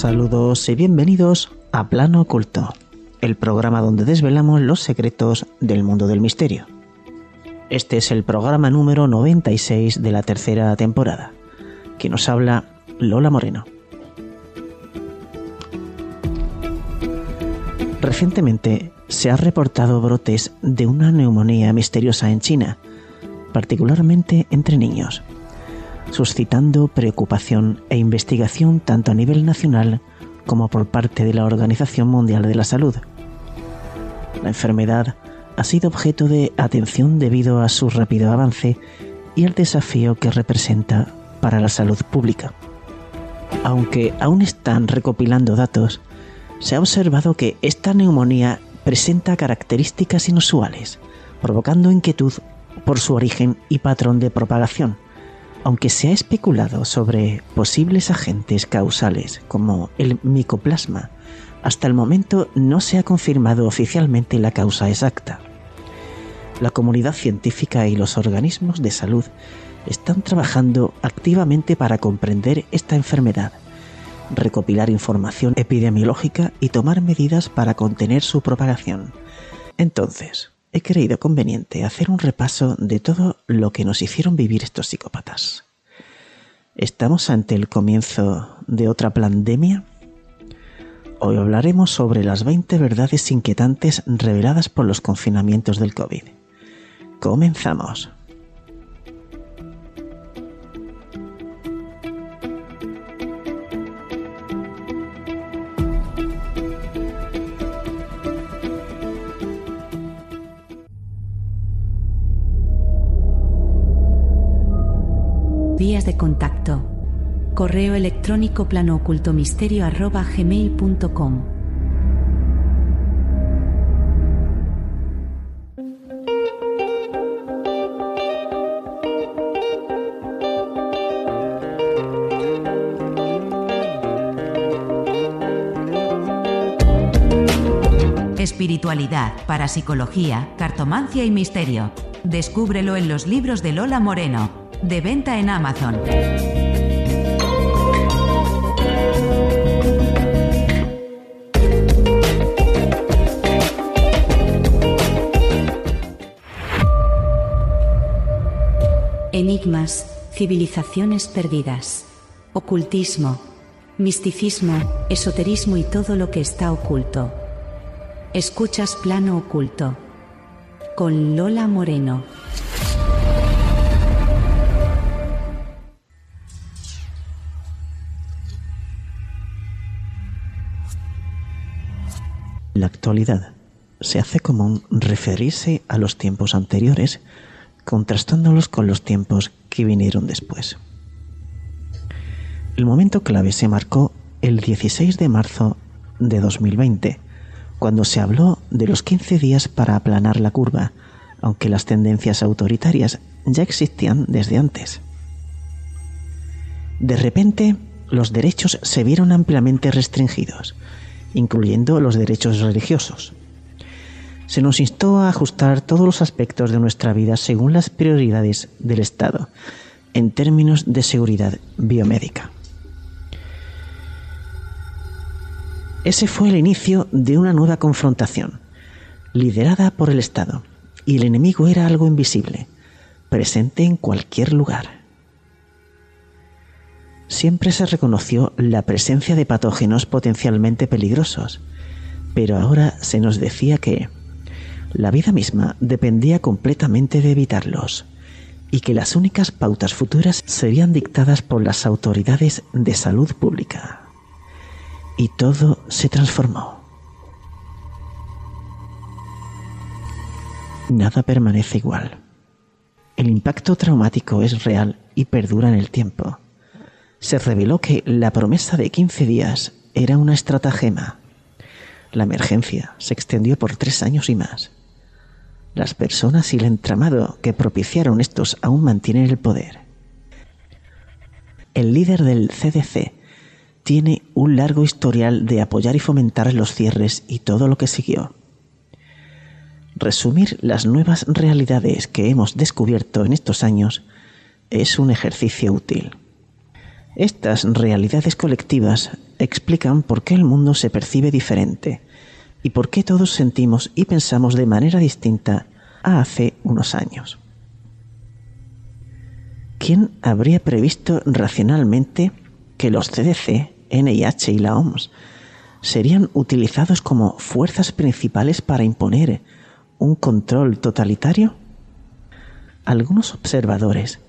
Saludos y bienvenidos a Plano Oculto, el programa donde desvelamos los secretos del mundo del misterio. Este es el programa número 96 de la tercera temporada, que nos habla Lola Moreno. Recientemente se han reportado brotes de una neumonía misteriosa en China, particularmente entre niños suscitando preocupación e investigación tanto a nivel nacional como por parte de la Organización Mundial de la Salud. La enfermedad ha sido objeto de atención debido a su rápido avance y el desafío que representa para la salud pública. Aunque aún están recopilando datos, se ha observado que esta neumonía presenta características inusuales, provocando inquietud por su origen y patrón de propagación aunque se ha especulado sobre posibles agentes causales como el micoplasma, hasta el momento no se ha confirmado oficialmente la causa exacta. La comunidad científica y los organismos de salud están trabajando activamente para comprender esta enfermedad, recopilar información epidemiológica y tomar medidas para contener su propagación. Entonces, he creído conveniente hacer un repaso de todo lo que nos hicieron vivir estos psicópatas. ¿Estamos ante el comienzo de otra pandemia? Hoy hablaremos sobre las 20 verdades inquietantes reveladas por los confinamientos del COVID. Comenzamos. Vías de contacto. Correo electrónico planoocultomisterio.gmail.com Espiritualidad, parapsicología, cartomancia y misterio. Descúbrelo en los libros de Lola Moreno de venta en Amazon. Enigmas, civilizaciones perdidas, ocultismo, misticismo, esoterismo y todo lo que está oculto. Escuchas Plano Oculto con Lola Moreno. Actualidad se hace común referirse a los tiempos anteriores, contrastándolos con los tiempos que vinieron después. El momento clave se marcó el 16 de marzo de 2020, cuando se habló de los 15 días para aplanar la curva, aunque las tendencias autoritarias ya existían desde antes. De repente, los derechos se vieron ampliamente restringidos, incluyendo los derechos religiosos. Se nos instó a ajustar todos los aspectos de nuestra vida según las prioridades del Estado, en términos de seguridad biomédica. Ese fue el inicio de una nueva confrontación, liderada por el Estado, y el enemigo era algo invisible, presente en cualquier lugar siempre se reconoció la presencia de patógenos potencialmente peligrosos, pero ahora se nos decía que la vida misma dependía completamente de evitarlos y que las únicas pautas futuras serían dictadas por las autoridades de salud pública. Y todo se transformó. Nada permanece igual. El impacto traumático es real y perdura en el tiempo se reveló que la promesa de 15 días era una estratagema. La emergencia se extendió por tres años y más. Las personas y el entramado que propiciaron estos aún mantienen el poder. El líder del CDC tiene un largo historial de apoyar y fomentar los cierres y todo lo que siguió. Resumir las nuevas realidades que hemos descubierto en estos años es un ejercicio útil. Estas realidades colectivas explican por qué el mundo se percibe diferente y por qué todos sentimos y pensamos de manera distinta a hace unos años. ¿Quién habría previsto racionalmente que los CDC, NIH y la OMS serían utilizados como fuerzas principales para imponer un control totalitario? Algunos observadores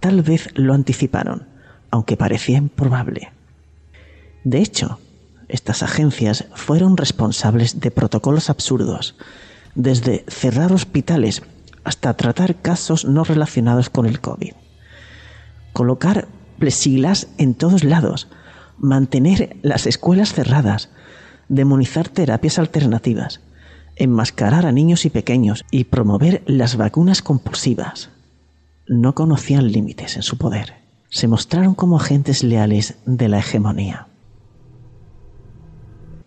tal vez lo anticiparon, aunque parecía improbable. De hecho, estas agencias fueron responsables de protocolos absurdos, desde cerrar hospitales hasta tratar casos no relacionados con el COVID. Colocar plesilas en todos lados, mantener las escuelas cerradas, demonizar terapias alternativas, enmascarar a niños y pequeños y promover las vacunas compulsivas. No conocían límites en su poder. Se mostraron como agentes leales de la hegemonía.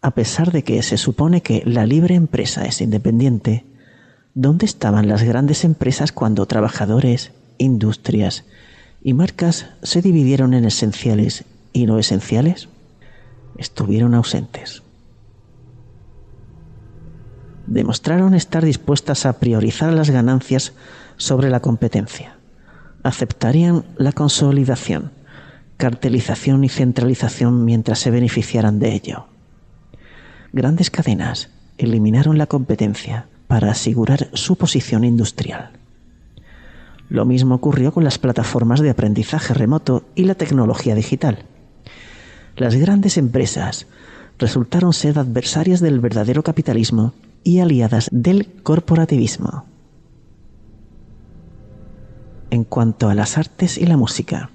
A pesar de que se supone que la libre empresa es independiente, ¿dónde estaban las grandes empresas cuando trabajadores, industrias y marcas se dividieron en esenciales y no esenciales? Estuvieron ausentes demostraron estar dispuestas a priorizar las ganancias sobre la competencia. Aceptarían la consolidación, cartelización y centralización mientras se beneficiaran de ello. Grandes cadenas eliminaron la competencia para asegurar su posición industrial. Lo mismo ocurrió con las plataformas de aprendizaje remoto y la tecnología digital. Las grandes empresas resultaron ser adversarias del verdadero capitalismo y aliadas del corporativismo. En cuanto a las artes y la música,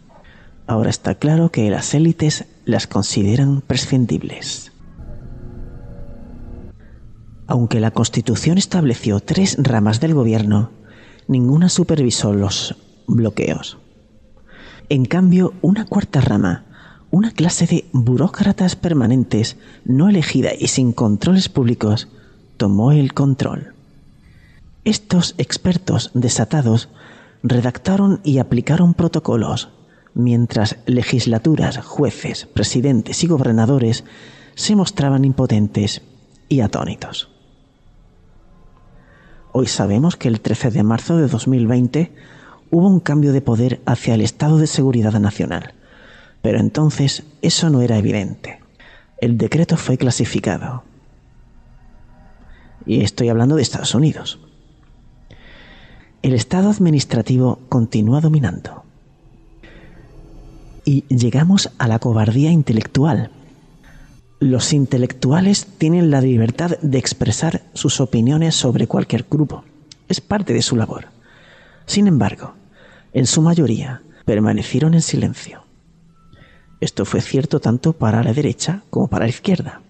ahora está claro que las élites las consideran prescindibles. Aunque la Constitución estableció tres ramas del gobierno, ninguna supervisó los bloqueos. En cambio, una cuarta rama, una clase de burócratas permanentes, no elegida y sin controles públicos, tomó el control. Estos expertos desatados redactaron y aplicaron protocolos, mientras legislaturas, jueces, presidentes y gobernadores se mostraban impotentes y atónitos. Hoy sabemos que el 13 de marzo de 2020 hubo un cambio de poder hacia el Estado de Seguridad Nacional, pero entonces eso no era evidente. El decreto fue clasificado, y estoy hablando de Estados Unidos. El Estado administrativo continúa dominando. Y llegamos a la cobardía intelectual. Los intelectuales tienen la libertad de expresar sus opiniones sobre cualquier grupo. Es parte de su labor. Sin embargo, en su mayoría permanecieron en silencio. Esto fue cierto tanto para la derecha como para la izquierda.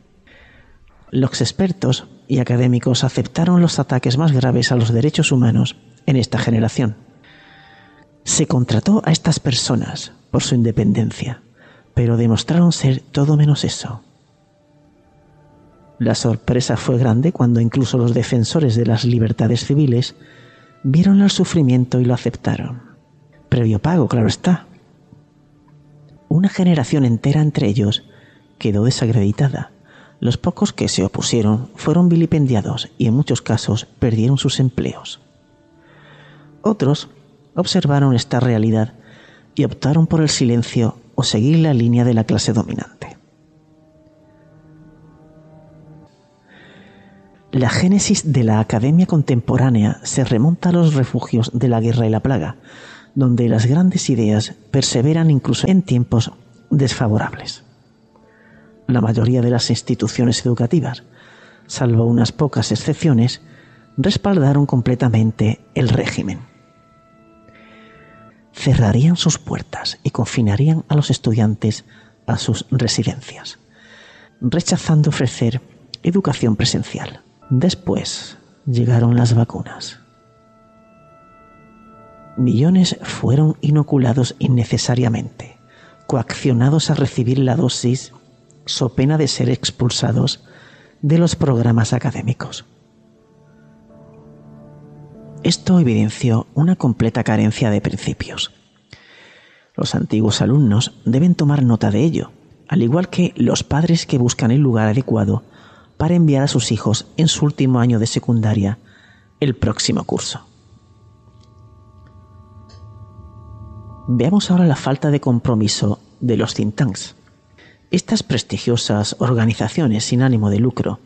Los expertos y académicos aceptaron los ataques más graves a los derechos humanos en esta generación. Se contrató a estas personas por su independencia, pero demostraron ser todo menos eso. La sorpresa fue grande cuando incluso los defensores de las libertades civiles vieron el sufrimiento y lo aceptaron. Previo pago, claro está. Una generación entera entre ellos quedó desacreditada los pocos que se opusieron fueron vilipendiados y en muchos casos perdieron sus empleos. Otros observaron esta realidad y optaron por el silencio o seguir la línea de la clase dominante. La génesis de la academia contemporánea se remonta a los refugios de la guerra y la plaga, donde las grandes ideas perseveran incluso en tiempos desfavorables la mayoría de las instituciones educativas, salvo unas pocas excepciones, respaldaron completamente el régimen. Cerrarían sus puertas y confinarían a los estudiantes a sus residencias, rechazando ofrecer educación presencial. Después llegaron las vacunas. Millones fueron inoculados innecesariamente, coaccionados a recibir la dosis so pena de ser expulsados de los programas académicos. Esto evidenció una completa carencia de principios. Los antiguos alumnos deben tomar nota de ello, al igual que los padres que buscan el lugar adecuado para enviar a sus hijos en su último año de secundaria el próximo curso. Veamos ahora la falta de compromiso de los think tanks. Estas prestigiosas organizaciones sin ánimo de lucro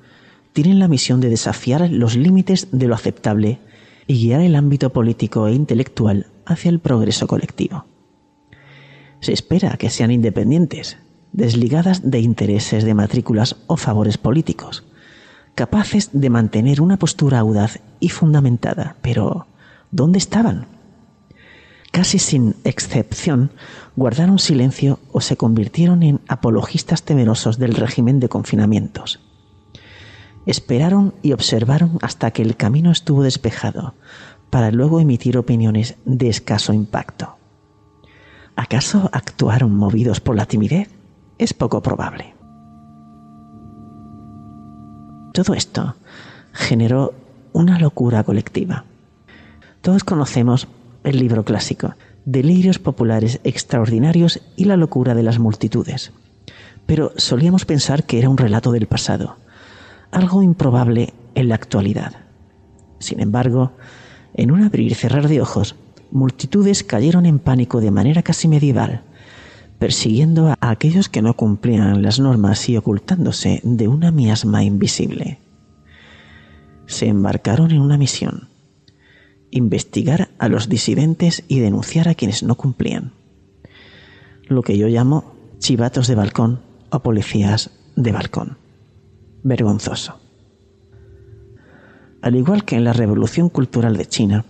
tienen la misión de desafiar los límites de lo aceptable y guiar el ámbito político e intelectual hacia el progreso colectivo. Se espera que sean independientes, desligadas de intereses de matrículas o favores políticos, capaces de mantener una postura audaz y fundamentada. Pero, ¿dónde estaban? Casi sin excepción, guardaron silencio o se convirtieron en apologistas temerosos del régimen de confinamientos. Esperaron y observaron hasta que el camino estuvo despejado, para luego emitir opiniones de escaso impacto. ¿Acaso actuaron movidos por la timidez? Es poco probable. Todo esto generó una locura colectiva. Todos conocemos el libro clásico, Delirios populares extraordinarios y la locura de las multitudes. Pero solíamos pensar que era un relato del pasado, algo improbable en la actualidad. Sin embargo, en un abrir y cerrar de ojos, multitudes cayeron en pánico de manera casi medieval, persiguiendo a aquellos que no cumplían las normas y ocultándose de una miasma invisible. Se embarcaron en una misión, investigar a los disidentes y denunciar a quienes no cumplían. Lo que yo llamo chivatos de balcón o policías de balcón. Vergonzoso. Al igual que en la Revolución Cultural de China,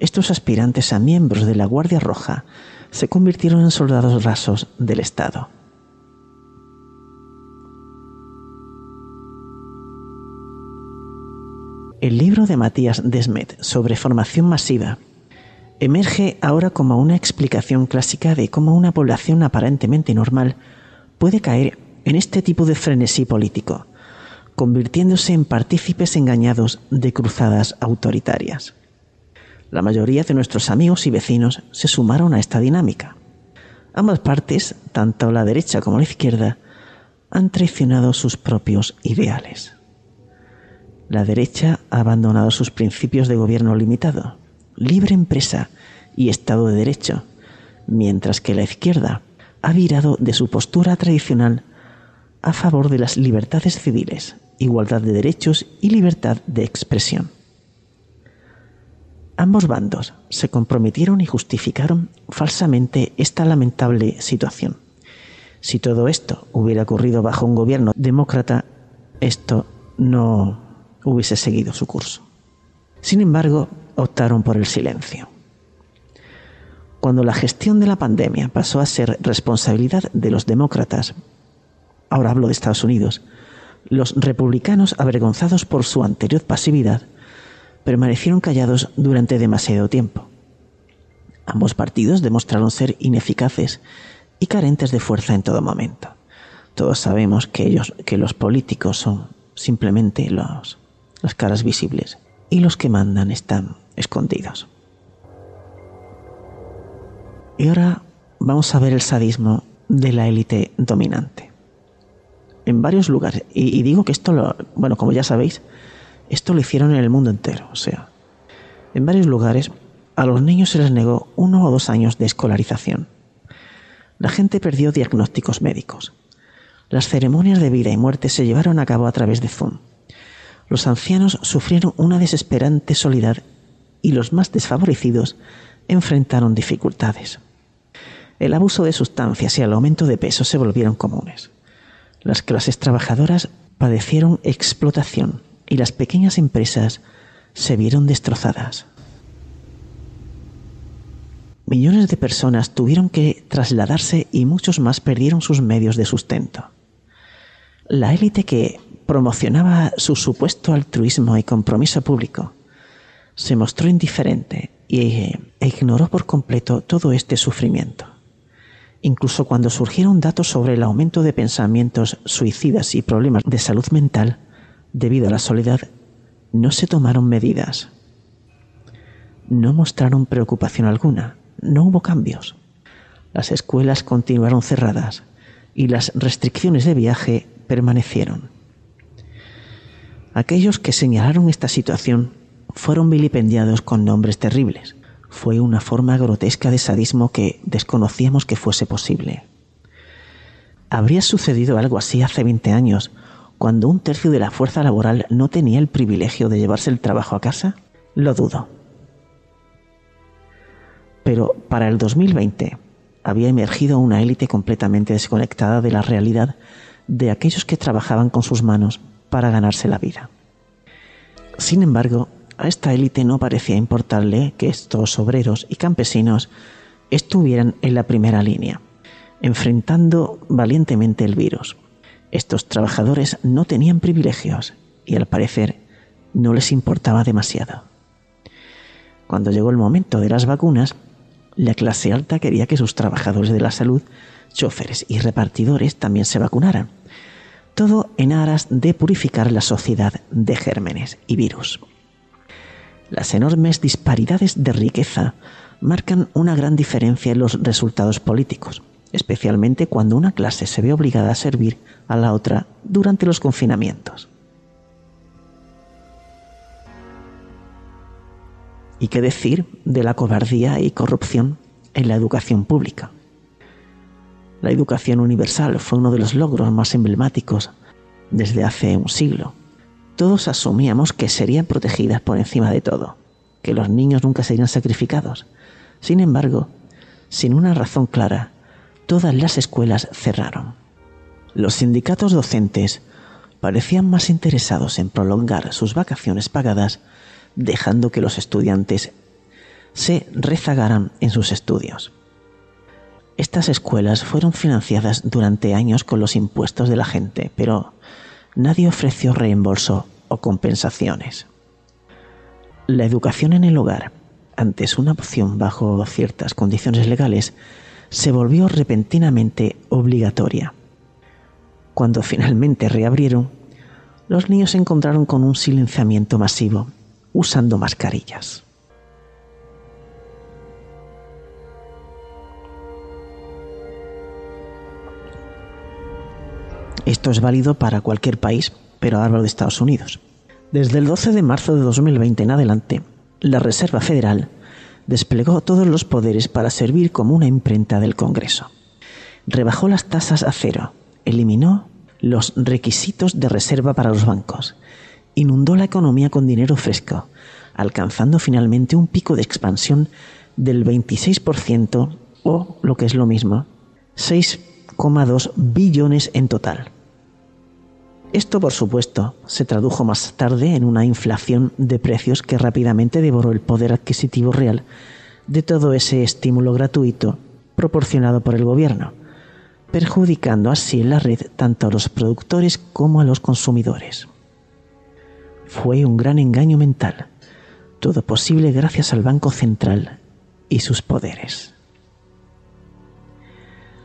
estos aspirantes a miembros de la Guardia Roja se convirtieron en soldados rasos del Estado. El libro de Matías Desmet sobre formación masiva emerge ahora como una explicación clásica de cómo una población aparentemente normal puede caer en este tipo de frenesí político, convirtiéndose en partícipes engañados de cruzadas autoritarias. La mayoría de nuestros amigos y vecinos se sumaron a esta dinámica. Ambas partes, tanto la derecha como la izquierda, han traicionado sus propios ideales. La derecha ha abandonado sus principios de gobierno limitado, libre empresa y Estado de Derecho, mientras que la izquierda ha virado de su postura tradicional a favor de las libertades civiles, igualdad de derechos y libertad de expresión. Ambos bandos se comprometieron y justificaron falsamente esta lamentable situación. Si todo esto hubiera ocurrido bajo un gobierno demócrata, esto no hubiese seguido su curso. Sin embargo, optaron por el silencio. Cuando la gestión de la pandemia pasó a ser responsabilidad de los demócratas, ahora hablo de Estados Unidos, los republicanos, avergonzados por su anterior pasividad, permanecieron callados durante demasiado tiempo. Ambos partidos demostraron ser ineficaces y carentes de fuerza en todo momento. Todos sabemos que ellos, que los políticos son simplemente las caras visibles y los que mandan están escondidos. Y ahora vamos a ver el sadismo de la élite dominante. En varios lugares, y, digo que esto lo, bueno, como ya sabéis, esto lo hicieron en el mundo entero, o sea, en varios lugares a los niños se les negó uno o dos años de escolarización. La gente perdió diagnósticos médicos. Las ceremonias de vida y muerte se llevaron a cabo a través de Zoom. Los ancianos sufrieron una desesperante soledad y los más desfavorecidos enfrentaron dificultades. El abuso de sustancias y el aumento de peso se volvieron comunes. Las clases trabajadoras padecieron explotación y las pequeñas empresas se vieron destrozadas. Millones de personas tuvieron que trasladarse y muchos más perdieron sus medios de sustento. La élite que promocionaba su supuesto altruismo y compromiso público se mostró indiferente e ignoró por completo todo este sufrimiento. Incluso cuando surgieron datos sobre el aumento de pensamientos suicidas y problemas de salud mental debido a la soledad, no se tomaron medidas. No mostraron preocupación alguna no hubo cambios. Las escuelas continuaron cerradas y las restricciones de viaje permanecieron. Aquellos que señalaron esta situación fueron vilipendiados con nombres terribles. Fue una forma grotesca de sadismo que desconocíamos que fuese posible. ¿Habría sucedido algo así hace 20 años, cuando un tercio de la fuerza laboral no tenía el privilegio de llevarse el trabajo a casa? Lo dudo. Pero para el 2020 había emergido una élite completamente desconectada de la realidad de aquellos que trabajaban con sus manos para ganarse la vida. Sin embargo, a esta élite no parecía importarle que estos obreros y campesinos estuvieran en la primera línea, enfrentando valientemente el virus. Estos trabajadores no tenían privilegios y al parecer no les importaba demasiado. Cuando llegó el momento de las vacunas, la clase alta quería que sus trabajadores de la salud, choferes y repartidores también se vacunaran. Todo en aras de purificar la sociedad de gérmenes y virus. Las enormes disparidades de riqueza marcan una gran diferencia en los resultados políticos, especialmente cuando una clase se ve obligada a servir a la otra durante los confinamientos. ¿Y qué decir de la cobardía y corrupción en la educación pública? La educación universal fue uno de los logros más emblemáticos desde hace un siglo. Todos asumíamos que serían protegidas por encima de todo, que los niños nunca serían sacrificados. Sin embargo, sin una razón clara, todas las escuelas cerraron. Los sindicatos docentes parecían más interesados en prolongar sus vacaciones pagadas dejando que los estudiantes se rezagaran en sus estudios. Estas escuelas fueron financiadas durante años con los impuestos de la gente, pero nadie ofreció reembolso o compensaciones. La educación en el hogar, antes una opción bajo ciertas condiciones legales, se volvió repentinamente obligatoria. Cuando finalmente reabrieron, los niños se encontraron con un silenciamiento masivo usando mascarillas. Esto es válido para cualquier país, pero hablo de Estados Unidos. Desde el 12 de marzo de 2020 en adelante, la Reserva Federal desplegó todos los poderes para servir como una imprenta del Congreso. Rebajó las tasas a cero, eliminó los requisitos de reserva para los bancos inundó la economía con dinero fresco, alcanzando finalmente un pico de expansión del 26% o, lo que es lo mismo, 6,2 billones en total. Esto, por supuesto, se tradujo más tarde en una inflación de precios que rápidamente devoró el poder adquisitivo real de todo ese estímulo gratuito proporcionado por el gobierno, perjudicando así la red tanto a los productores como a los consumidores. Fue un gran engaño mental, todo posible gracias al Banco Central y sus poderes.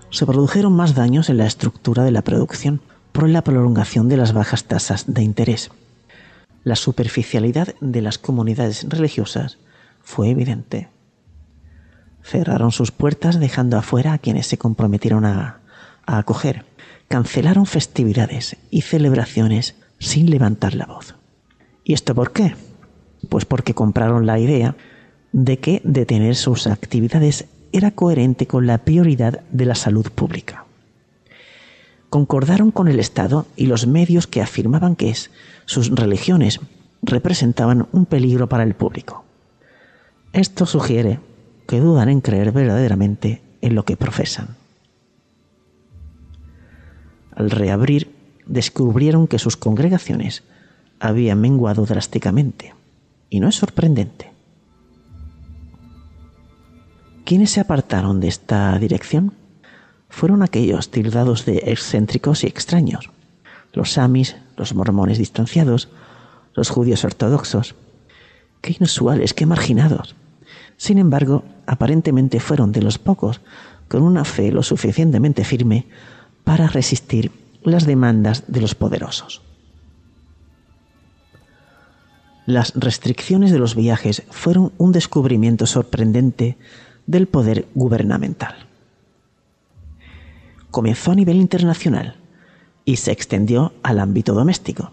Se produjeron más daños en la estructura de la producción por la prolongación de las bajas tasas de interés. La superficialidad de las comunidades religiosas fue evidente. Cerraron sus puertas dejando afuera a quienes se comprometieron a, acoger. Cancelaron festividades y celebraciones sin levantar la voz. ¿Y esto por qué? Pues porque compraron la idea de que detener sus actividades era coherente con la prioridad de la salud pública. Concordaron con el Estado y los medios que afirmaban que sus religiones representaban un peligro para el público. Esto sugiere que dudan en creer verdaderamente en lo que profesan. Al reabrir, descubrieron que sus congregaciones había menguado drásticamente. Y no es sorprendente. ¿Quiénes se apartaron de esta dirección? Fueron aquellos tildados de excéntricos y extraños, los samis, los mormones distanciados, los judíos ortodoxos. Qué inusuales, qué marginados. Sin embargo, aparentemente fueron de los pocos con una fe lo suficientemente firme para resistir las demandas de los poderosos. Las restricciones de los viajes fueron un descubrimiento sorprendente del poder gubernamental. Comenzó a nivel internacional y se extendió al ámbito doméstico.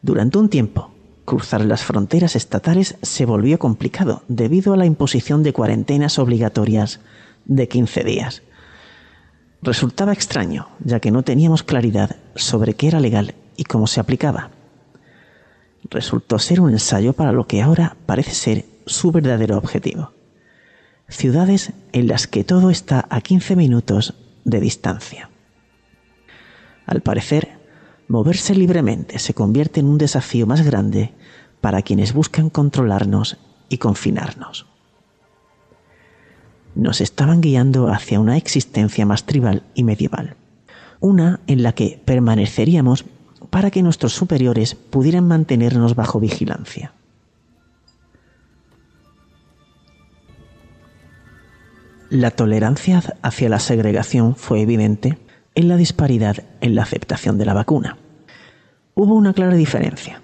Durante un tiempo, cruzar las fronteras estatales se volvió complicado debido a la imposición de cuarentenas obligatorias de 15 días. Resultaba extraño, ya que no teníamos claridad sobre qué era legal y cómo se aplicaba. Resultó ser un ensayo para lo que ahora parece ser su verdadero objetivo. Ciudades en las que todo está a 15 minutos de distancia. Al parecer, moverse libremente se convierte en un desafío más grande para quienes buscan controlarnos y confinarnos. Nos estaban guiando hacia una existencia más tribal y medieval, una en la que permaneceríamos para que nuestros superiores pudieran mantenernos bajo vigilancia. La tolerancia hacia la segregación fue evidente en la disparidad en la aceptación de la vacuna. Hubo una clara diferencia.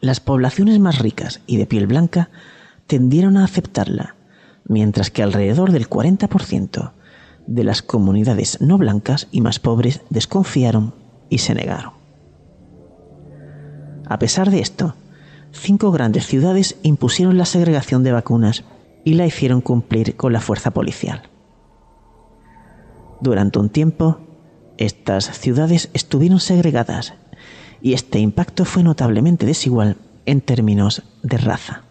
Las poblaciones más ricas y de piel blanca tendieron a aceptarla, mientras que alrededor del 40% de las comunidades no blancas y más pobres desconfiaron y se negaron. A pesar de esto, cinco grandes ciudades impusieron la segregación de vacunas y la hicieron cumplir con la fuerza policial. Durante un tiempo, estas ciudades estuvieron segregadas y este impacto fue notablemente desigual en términos de raza.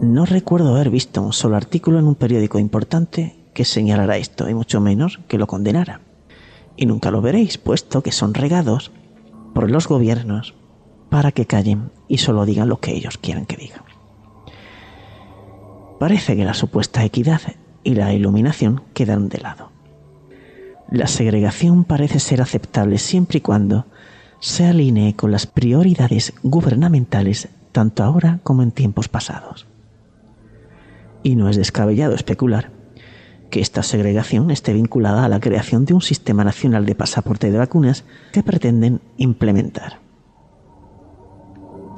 No recuerdo haber visto un solo artículo en un periódico importante que señalara esto, y mucho menos que lo condenara. Y nunca lo veréis, puesto que son regados por los gobiernos para que callen y solo digan lo que ellos quieran que digan. Parece que la supuesta equidad y la iluminación quedan de lado. La segregación parece ser aceptable siempre y cuando se alinee con las prioridades gubernamentales tanto ahora como en tiempos pasados. Y no es descabellado especular que esta segregación esté vinculada a la creación de un sistema nacional de pasaporte de vacunas que pretenden implementar.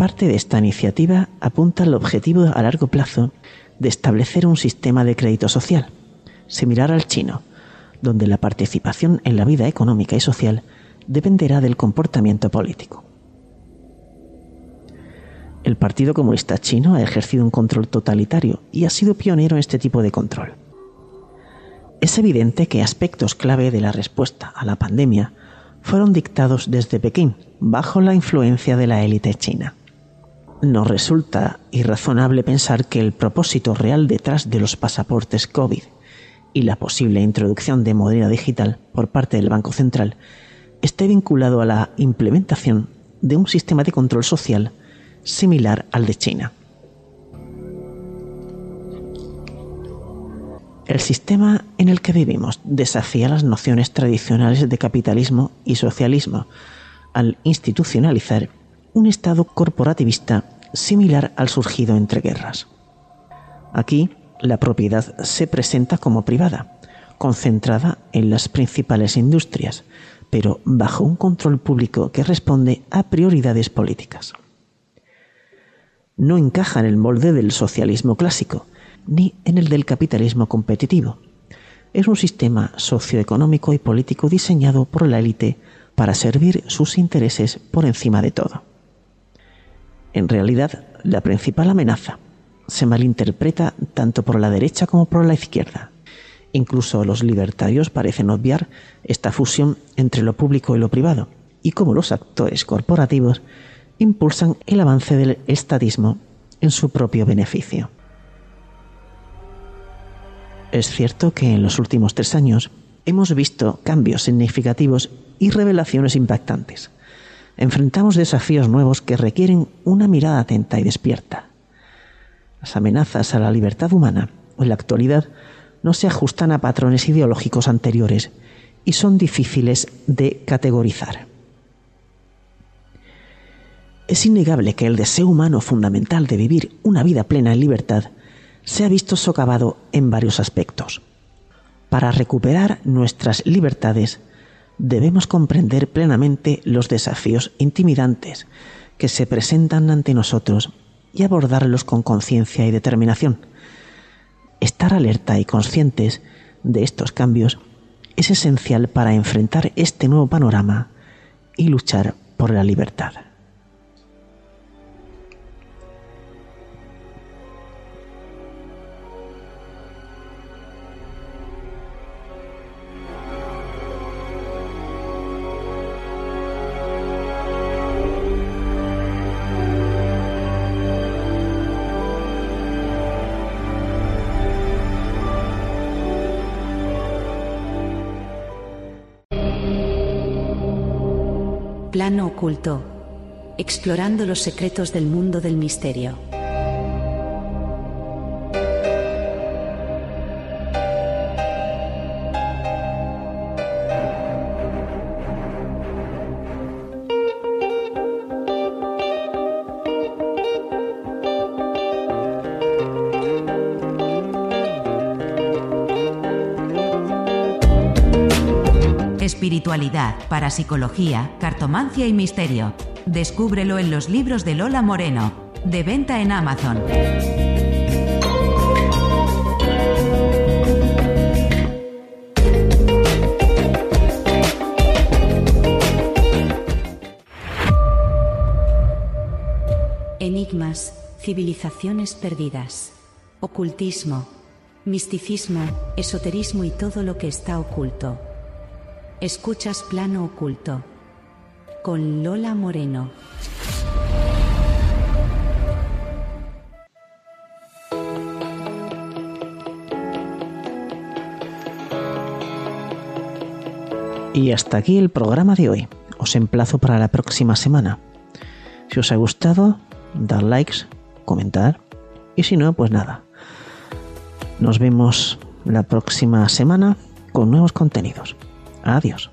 Parte de esta iniciativa apunta al objetivo a largo plazo de establecer un sistema de crédito social, similar al chino, donde la participación en la vida económica y social dependerá del comportamiento político. El Partido Comunista Chino ha ejercido un control totalitario y ha sido pionero en este tipo de control. Es evidente que aspectos clave de la respuesta a la pandemia fueron dictados desde Pekín, bajo la influencia de la élite china nos resulta irrazonable pensar que el propósito real detrás de los pasaportes COVID y la posible introducción de moneda digital por parte del Banco Central esté vinculado a la implementación de un sistema de control social similar al de China. El sistema en el que vivimos desafía las nociones tradicionales de capitalismo y socialismo al institucionalizar un Estado corporativista similar al surgido entre guerras. Aquí, la propiedad se presenta como privada, concentrada en las principales industrias, pero bajo un control público que responde a prioridades políticas. No encaja en el molde del socialismo clásico, ni en el del capitalismo competitivo. Es un sistema socioeconómico y político diseñado por la élite para servir sus intereses por encima de todo. En realidad, la principal amenaza se malinterpreta tanto por la derecha como por la izquierda. Incluso los libertarios parecen obviar esta fusión entre lo público y lo privado, y como los actores corporativos impulsan el avance del estadismo en su propio beneficio. Es cierto que en los últimos tres años hemos visto cambios significativos y revelaciones impactantes enfrentamos desafíos nuevos que requieren una mirada atenta y despierta. Las amenazas a la libertad humana en la actualidad no se ajustan a patrones ideológicos anteriores y son difíciles de categorizar. Es innegable que el deseo humano fundamental de vivir una vida plena en libertad se ha visto socavado en varios aspectos. Para recuperar nuestras libertades, debemos comprender plenamente los desafíos intimidantes que se presentan ante nosotros y abordarlos con conciencia y determinación. Estar alerta y conscientes de estos cambios es esencial para enfrentar este nuevo panorama y luchar por la libertad. Explorando los secretos del mundo del misterio. Espiritualidad, parapsicología, cartomancia y misterio. Descúbrelo en los libros de Lola Moreno, de venta en Amazon. Enigmas, civilizaciones perdidas, ocultismo, misticismo, esoterismo y todo lo que está oculto. Escuchas Plano Oculto con Lola Moreno. Y hasta aquí el programa de hoy. Os emplazo para la próxima semana. Si os ha gustado, dar likes, comentar y si no, pues nada. Nos vemos la próxima semana con nuevos contenidos. Adiós.